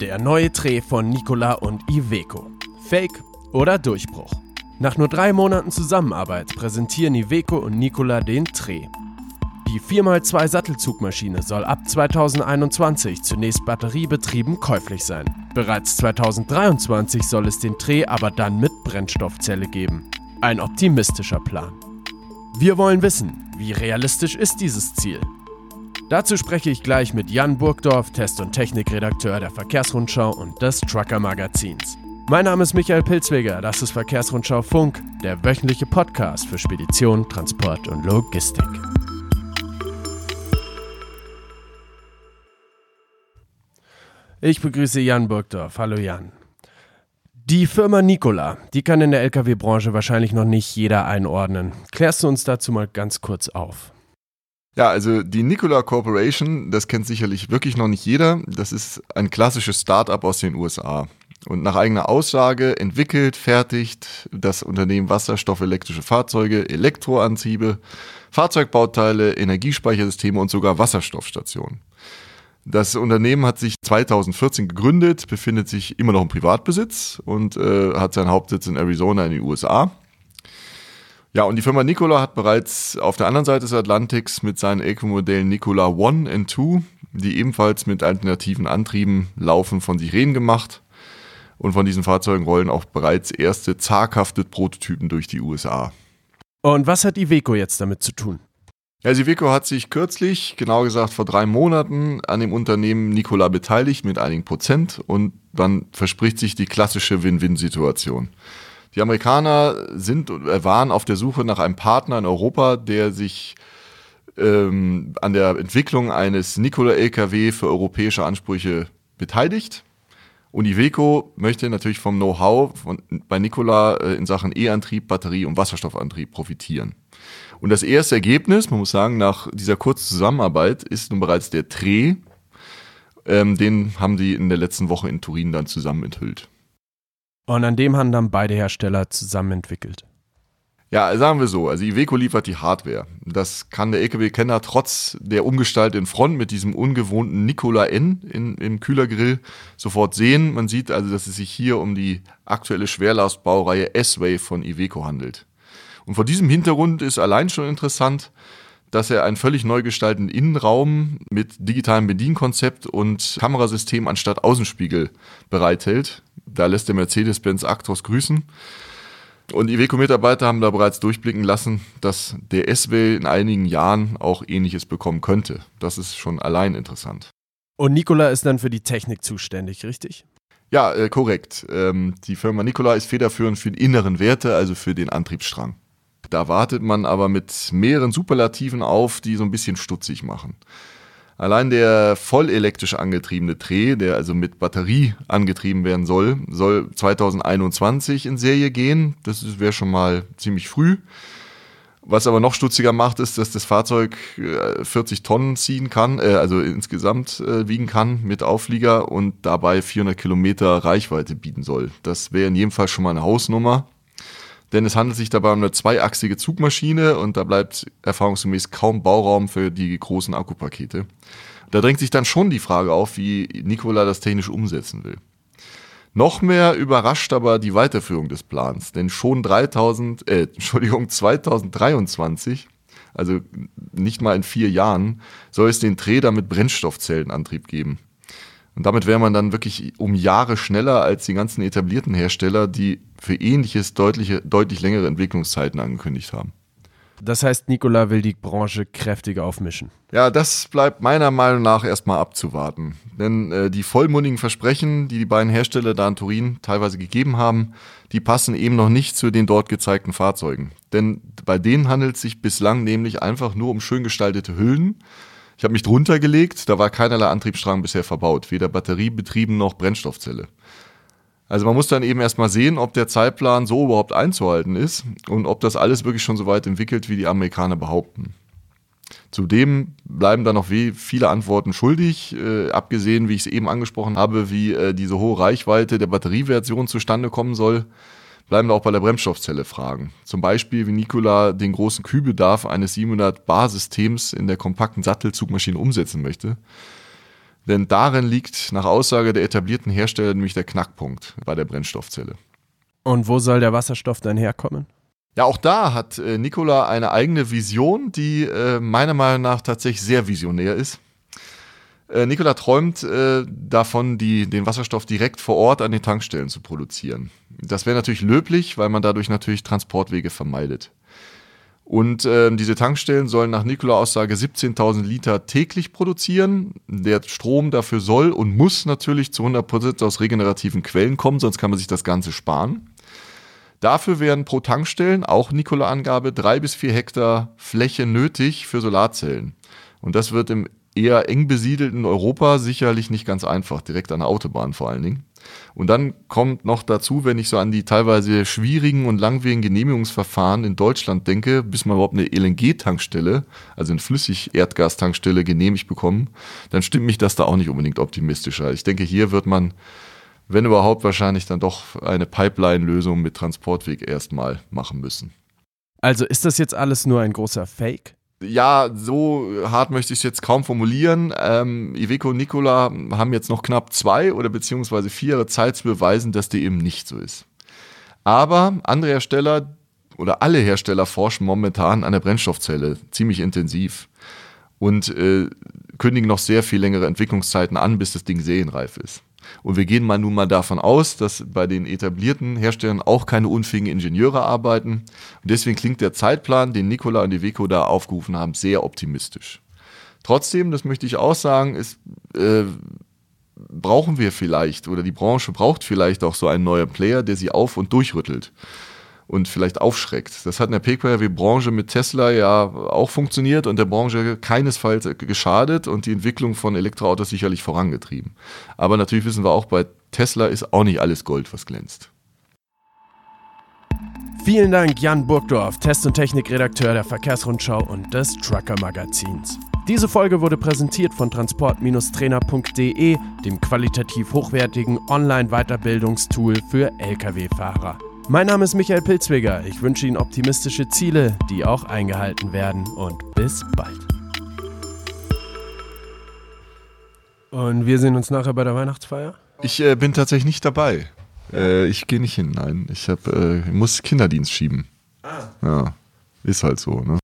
Der neue Dreh von Nikola und Iveco. Fake oder Durchbruch? Nach nur drei Monaten Zusammenarbeit präsentieren Iveco und Nikola den Dreh. Die 4x2 Sattelzugmaschine soll ab 2021 zunächst batteriebetrieben käuflich sein. Bereits 2023 soll es den Dreh aber dann mit Brennstoffzelle geben. Ein optimistischer Plan. Wir wollen wissen, wie realistisch ist dieses Ziel? Dazu spreche ich gleich mit Jan Burgdorf, Test- und Technikredakteur der Verkehrsrundschau und des Trucker Magazins. Mein Name ist Michael Pilzweger, das ist Verkehrsrundschau Funk, der wöchentliche Podcast für Spedition, Transport und Logistik. Ich begrüße Jan Burgdorf. Hallo Jan. Die Firma Nikola, die kann in der Lkw-Branche wahrscheinlich noch nicht jeder einordnen. Klärst du uns dazu mal ganz kurz auf? Ja, also die Nikola Corporation, das kennt sicherlich wirklich noch nicht jeder. Das ist ein klassisches Start-up aus den USA. Und nach eigener Aussage entwickelt, fertigt das Unternehmen wasserstoffelektrische Fahrzeuge, Elektroantriebe, Fahrzeugbauteile, Energiespeichersysteme und sogar Wasserstoffstationen. Das Unternehmen hat sich 2014 gegründet, befindet sich immer noch im Privatbesitz und äh, hat seinen Hauptsitz in Arizona in den USA. Ja, und die Firma Nikola hat bereits auf der anderen Seite des Atlantiks mit seinen Eco-Modellen Nikola One und Two, die ebenfalls mit alternativen Antrieben laufen, von sich reden gemacht. Und von diesen Fahrzeugen rollen auch bereits erste zaghafte Prototypen durch die USA. Und was hat Iveco jetzt damit zu tun? Ja, Iveco hat sich kürzlich, genau gesagt vor drei Monaten, an dem Unternehmen Nikola beteiligt mit einigen Prozent und dann verspricht sich die klassische Win-Win-Situation. Die Amerikaner sind äh, waren auf der Suche nach einem Partner in Europa, der sich ähm, an der Entwicklung eines Nikola-LKW für europäische Ansprüche beteiligt. Und Iveco möchte natürlich vom Know-how bei Nikola äh, in Sachen E-Antrieb, Batterie und Wasserstoffantrieb profitieren. Und das erste Ergebnis, man muss sagen, nach dieser kurzen Zusammenarbeit ist nun bereits der Dreh. Ähm, den haben die in der letzten Woche in Turin dann zusammen enthüllt. Und an dem haben dann beide Hersteller zusammen entwickelt. Ja, sagen wir so, also Iveco liefert die Hardware. Das kann der LKW-Kenner trotz der umgestalteten Front mit diesem ungewohnten Nikola N in, im Kühlergrill sofort sehen. Man sieht also, dass es sich hier um die aktuelle Schwerlastbaureihe S-Wave von Iveco handelt. Und vor diesem Hintergrund ist allein schon interessant, dass er einen völlig neu gestalteten Innenraum mit digitalem Bedienkonzept und Kamerasystem anstatt Außenspiegel bereithält. Da lässt der Mercedes-Benz Actros grüßen. Und Iveco-Mitarbeiter haben da bereits durchblicken lassen, dass der S-Way in einigen Jahren auch ähnliches bekommen könnte. Das ist schon allein interessant. Und Nikola ist dann für die Technik zuständig, richtig? Ja, äh, korrekt. Ähm, die Firma Nikola ist federführend für die inneren Werte, also für den Antriebsstrang. Da wartet man aber mit mehreren Superlativen auf, die so ein bisschen stutzig machen. Allein der vollelektrisch angetriebene Dreh, der also mit Batterie angetrieben werden soll, soll 2021 in Serie gehen. Das wäre schon mal ziemlich früh. Was aber noch stutziger macht, ist, dass das Fahrzeug 40 äh, Tonnen ziehen kann, äh, also insgesamt äh, wiegen kann mit Auflieger und dabei 400 Kilometer Reichweite bieten soll. Das wäre in jedem Fall schon mal eine Hausnummer denn es handelt sich dabei um eine zweiachsige Zugmaschine und da bleibt erfahrungsgemäß kaum Bauraum für die großen Akkupakete. Da drängt sich dann schon die Frage auf, wie Nikola das technisch umsetzen will. Noch mehr überrascht aber die Weiterführung des Plans, denn schon 3000, äh, Entschuldigung, 2023, also nicht mal in vier Jahren, soll es den Träder mit Brennstoffzellenantrieb geben. Und damit wäre man dann wirklich um Jahre schneller als die ganzen etablierten Hersteller, die für ähnliches deutliche, deutlich längere Entwicklungszeiten angekündigt haben. Das heißt, Nikola will die Branche kräftig aufmischen. Ja, das bleibt meiner Meinung nach erstmal abzuwarten. Denn äh, die vollmundigen Versprechen, die die beiden Hersteller da in Turin teilweise gegeben haben, die passen eben noch nicht zu den dort gezeigten Fahrzeugen. Denn bei denen handelt es sich bislang nämlich einfach nur um schön gestaltete Hüllen, ich habe mich drunter gelegt, da war keinerlei Antriebsstrang bisher verbaut, weder batteriebetrieben noch Brennstoffzelle. Also man muss dann eben erstmal sehen, ob der Zeitplan so überhaupt einzuhalten ist und ob das alles wirklich schon so weit entwickelt, wie die Amerikaner behaupten. Zudem bleiben da noch viele Antworten schuldig, äh, abgesehen, wie ich es eben angesprochen habe, wie äh, diese hohe Reichweite der Batterieversion zustande kommen soll bleiben wir auch bei der Bremsstoffzelle Fragen. Zum Beispiel, wie Nikola den großen Kühlbedarf eines 700 Bar-Systems in der kompakten Sattelzugmaschine umsetzen möchte. Denn darin liegt nach Aussage der etablierten Hersteller nämlich der Knackpunkt bei der Brennstoffzelle. Und wo soll der Wasserstoff dann herkommen? Ja, auch da hat äh, Nikola eine eigene Vision, die äh, meiner Meinung nach tatsächlich sehr visionär ist. Äh, Nikola träumt äh, davon, die, den Wasserstoff direkt vor Ort an den Tankstellen zu produzieren. Das wäre natürlich löblich, weil man dadurch natürlich Transportwege vermeidet. Und äh, diese Tankstellen sollen nach Nikola-Aussage 17.000 Liter täglich produzieren. Der Strom dafür soll und muss natürlich zu 100% aus regenerativen Quellen kommen, sonst kann man sich das Ganze sparen. Dafür werden pro Tankstellen, auch Nikola-Angabe, drei bis vier Hektar Fläche nötig für Solarzellen. Und das wird im eher eng besiedelten Europa sicherlich nicht ganz einfach, direkt an der Autobahn vor allen Dingen. Und dann kommt noch dazu, wenn ich so an die teilweise schwierigen und langwierigen Genehmigungsverfahren in Deutschland denke, bis man überhaupt eine LNG-Tankstelle, also eine Flüssig-Erdgastankstelle genehmigt bekommen, dann stimmt mich das da auch nicht unbedingt optimistischer. Ich denke, hier wird man, wenn überhaupt, wahrscheinlich dann doch eine Pipeline-Lösung mit Transportweg erstmal machen müssen. Also ist das jetzt alles nur ein großer Fake? Ja, so hart möchte ich es jetzt kaum formulieren. Ähm, Iveco und Nikola haben jetzt noch knapp zwei oder beziehungsweise vier Jahre Zeit zu beweisen, dass die eben nicht so ist. Aber andere Hersteller oder alle Hersteller forschen momentan an der Brennstoffzelle ziemlich intensiv und äh, kündigen noch sehr viel längere Entwicklungszeiten an, bis das Ding serienreif ist. Und wir gehen mal nun mal davon aus, dass bei den etablierten Herstellern auch keine unfähigen Ingenieure arbeiten. Und deswegen klingt der Zeitplan, den Nikola und Iveco da aufgerufen haben, sehr optimistisch. Trotzdem, das möchte ich auch sagen, ist, äh, brauchen wir vielleicht oder die Branche braucht vielleicht auch so einen neuen Player, der sie auf und durchrüttelt und vielleicht aufschreckt. Das hat in der Pkw-Branche mit Tesla ja auch funktioniert und der Branche keinesfalls geschadet und die Entwicklung von Elektroautos sicherlich vorangetrieben. Aber natürlich wissen wir auch, bei Tesla ist auch nicht alles Gold, was glänzt. Vielen Dank, Jan Burgdorf, Test- und Technikredakteur der Verkehrsrundschau und des Trucker-Magazins. Diese Folge wurde präsentiert von transport-trainer.de, dem qualitativ hochwertigen Online-Weiterbildungstool für Lkw-Fahrer. Mein Name ist Michael Pilzweger. Ich wünsche Ihnen optimistische Ziele, die auch eingehalten werden. Und bis bald. Und wir sehen uns nachher bei der Weihnachtsfeier? Ich äh, bin tatsächlich nicht dabei. Äh, ich gehe nicht hin, nein. Ich hab, äh, muss Kinderdienst schieben. Ah. Ja, ist halt so, ne?